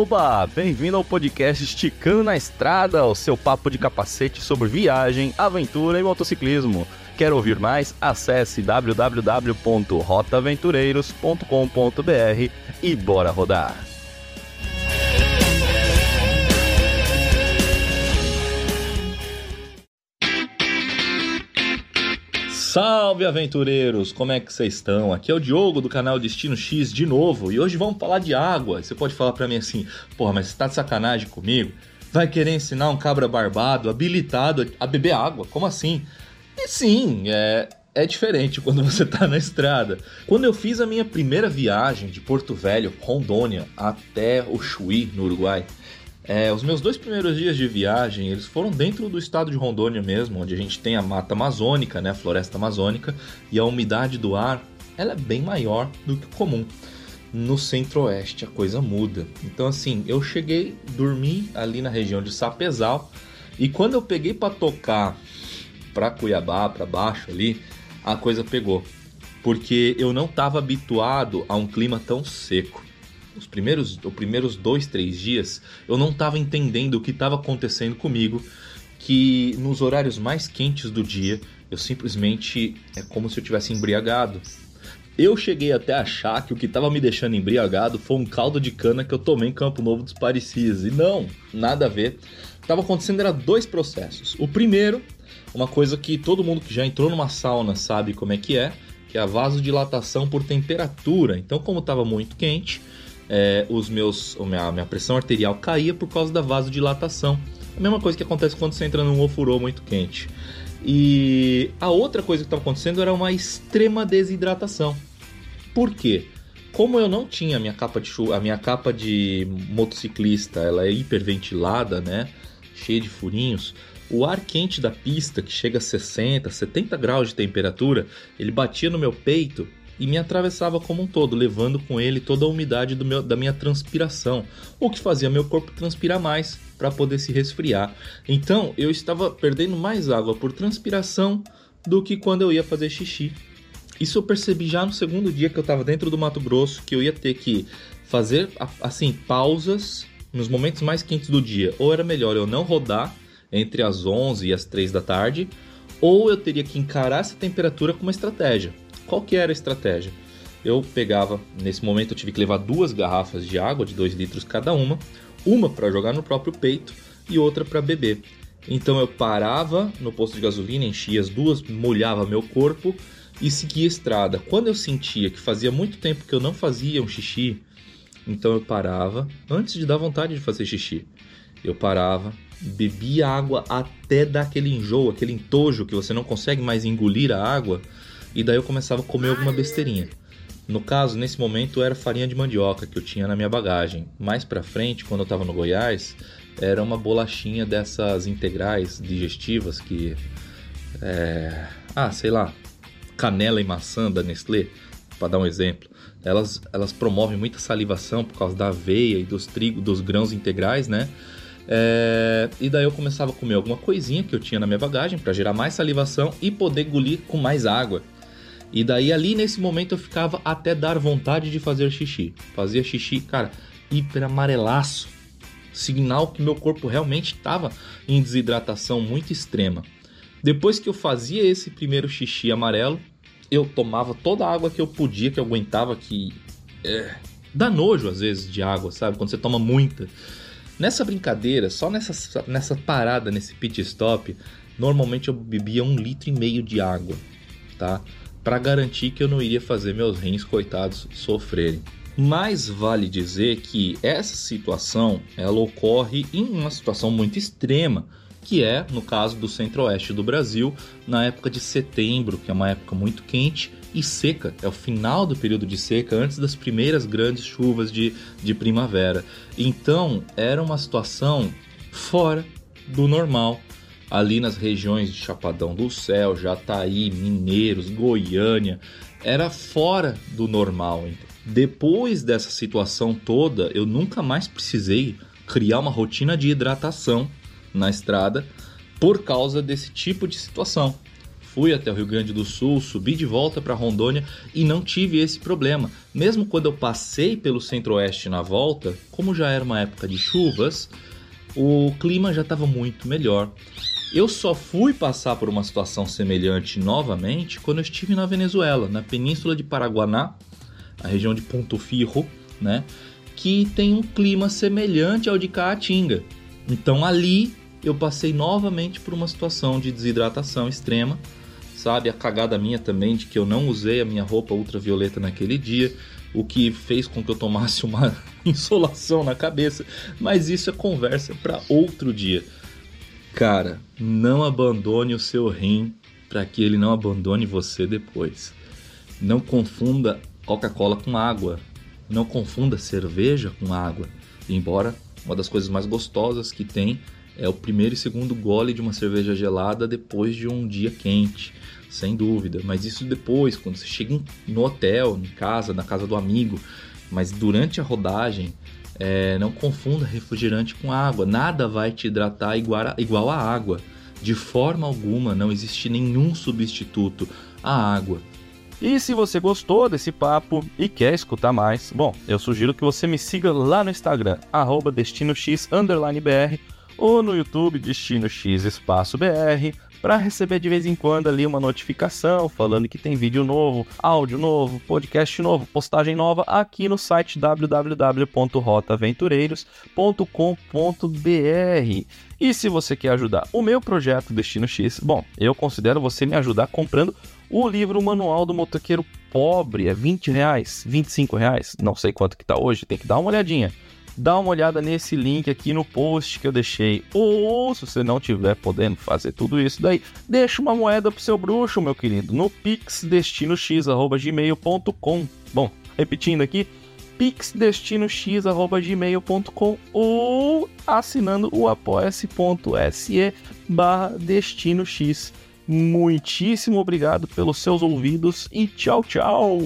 Oba! Bem-vindo ao podcast Esticando na Estrada, o seu papo de capacete sobre viagem, aventura e motociclismo. Quer ouvir mais? Acesse www.rotaventureiros.com.br e bora rodar! Salve aventureiros, como é que vocês estão? Aqui é o Diogo do canal Destino X de novo e hoje vamos falar de água. Você pode falar para mim assim, porra, mas você tá de sacanagem comigo? Vai querer ensinar um cabra barbado, habilitado a beber água? Como assim? E sim, é, é diferente quando você tá na estrada. Quando eu fiz a minha primeira viagem de Porto Velho, Rondônia, até o Chuí, no Uruguai, é, os meus dois primeiros dias de viagem, eles foram dentro do estado de Rondônia mesmo, onde a gente tem a mata amazônica, né, a floresta amazônica, e a umidade do ar, ela é bem maior do que o comum. No centro-oeste a coisa muda. Então assim, eu cheguei, dormi ali na região de Sapezal, e quando eu peguei para tocar para Cuiabá, para baixo ali, a coisa pegou. Porque eu não estava habituado a um clima tão seco os primeiros, os primeiros dois, três dias, eu não estava entendendo o que estava acontecendo comigo, que nos horários mais quentes do dia, eu simplesmente é como se eu tivesse embriagado. Eu cheguei até a achar que o que estava me deixando embriagado foi um caldo de cana que eu tomei em Campo Novo dos Parecis. E não, nada a ver. Estava acontecendo era dois processos. O primeiro, uma coisa que todo mundo que já entrou numa sauna sabe como é que é, que é a vasodilatação por temperatura. Então, como estava muito quente, é, os meus, a minha, minha pressão arterial caía por causa da vasodilatação. A mesma coisa que acontece quando você entra num ofurô muito quente. E a outra coisa que estava acontecendo era uma extrema desidratação. Por quê? Como eu não tinha a minha capa de chuva, a minha capa de motociclista, ela é hiperventilada, né? Cheia de furinhos. O ar quente da pista, que chega a 60, 70 graus de temperatura, ele batia no meu peito e me atravessava como um todo, levando com ele toda a umidade meu, da minha transpiração, o que fazia meu corpo transpirar mais para poder se resfriar. Então eu estava perdendo mais água por transpiração do que quando eu ia fazer xixi. Isso eu percebi já no segundo dia que eu estava dentro do Mato Grosso, que eu ia ter que fazer assim pausas nos momentos mais quentes do dia. Ou era melhor eu não rodar entre as 11 e as 3 da tarde, ou eu teria que encarar essa temperatura com uma estratégia. Qual que era a estratégia? Eu pegava, nesse momento eu tive que levar duas garrafas de água de 2 litros cada uma, uma para jogar no próprio peito e outra para beber. Então eu parava no posto de gasolina, enchia as duas, molhava meu corpo e seguia a estrada. Quando eu sentia que fazia muito tempo que eu não fazia um xixi, então eu parava antes de dar vontade de fazer xixi. Eu parava, bebia água até dar aquele enjoo, aquele entojo que você não consegue mais engolir a água e daí eu começava a comer alguma besteirinha. No caso, nesse momento era farinha de mandioca que eu tinha na minha bagagem. Mais para frente, quando eu estava no Goiás, era uma bolachinha dessas integrais digestivas que é... ah, sei lá, canela e maçã da Nestlé, para dar um exemplo. Elas, elas promovem muita salivação por causa da aveia e dos trigo, dos grãos integrais, né? É... e daí eu começava a comer alguma coisinha que eu tinha na minha bagagem para gerar mais salivação e poder engolir com mais água. E daí ali nesse momento eu ficava até dar vontade de fazer xixi. Fazia xixi, cara, hiper amarelaço. Sinal que meu corpo realmente estava em desidratação muito extrema. Depois que eu fazia esse primeiro xixi amarelo, eu tomava toda a água que eu podia, que eu aguentava, que é, dá nojo às vezes de água, sabe? Quando você toma muita. Nessa brincadeira, só nessa, nessa parada, nesse pit stop, normalmente eu bebia um litro e meio de água, tá? Para garantir que eu não iria fazer meus rins coitados sofrerem. Mas vale dizer que essa situação ela ocorre em uma situação muito extrema, que é no caso do centro-oeste do Brasil, na época de setembro, que é uma época muito quente e seca, é o final do período de seca, antes das primeiras grandes chuvas de, de primavera. Então era uma situação fora do normal ali nas regiões de Chapadão do Céu, Jataí, Mineiros, Goiânia, era fora do normal. Depois dessa situação toda, eu nunca mais precisei criar uma rotina de hidratação na estrada por causa desse tipo de situação. fui até o Rio Grande do Sul, subi de volta para Rondônia e não tive esse problema. Mesmo quando eu passei pelo Centro-Oeste na volta, como já era uma época de chuvas, o clima já estava muito melhor. Eu só fui passar por uma situação semelhante novamente quando eu estive na Venezuela, na península de Paraguaná, a região de Ponto Firro, né? Que tem um clima semelhante ao de Caatinga. Então ali eu passei novamente por uma situação de desidratação extrema, sabe? A cagada minha também de que eu não usei a minha roupa ultravioleta naquele dia, o que fez com que eu tomasse uma insolação na cabeça, mas isso é conversa para outro dia. Cara, não abandone o seu rim para que ele não abandone você depois. Não confunda Coca-Cola com água. Não confunda cerveja com água. Embora uma das coisas mais gostosas que tem é o primeiro e segundo gole de uma cerveja gelada depois de um dia quente, sem dúvida. Mas isso depois, quando você chega no hotel, em casa, na casa do amigo. Mas durante a rodagem, é, não confunda refrigerante com água. Nada vai te hidratar igual a, água. De forma alguma, não existe nenhum substituto à água. E se você gostou desse papo e quer escutar mais, bom, eu sugiro que você me siga lá no Instagram, DestinoX_BR ou no YouTube Destino X Espaço BR para receber de vez em quando ali uma notificação falando que tem vídeo novo, áudio novo, podcast novo, postagem nova aqui no site www.rotaventureiros.com.br. E se você quer ajudar o meu projeto Destino X, bom, eu considero você me ajudar comprando o livro Manual do Motoqueiro Pobre, é 20 reais, 25 reais, não sei quanto que tá hoje, tem que dar uma olhadinha dá uma olhada nesse link aqui no post que eu deixei. Ou se você não tiver podendo fazer tudo isso daí, deixa uma moeda pro seu bruxo, meu querido, no pixdestinox@gmail.com. Bom, repetindo aqui, pixdestinox@gmail.com ou assinando o apoia-se.se barra destino x. Muitíssimo obrigado pelos seus ouvidos e tchau, tchau!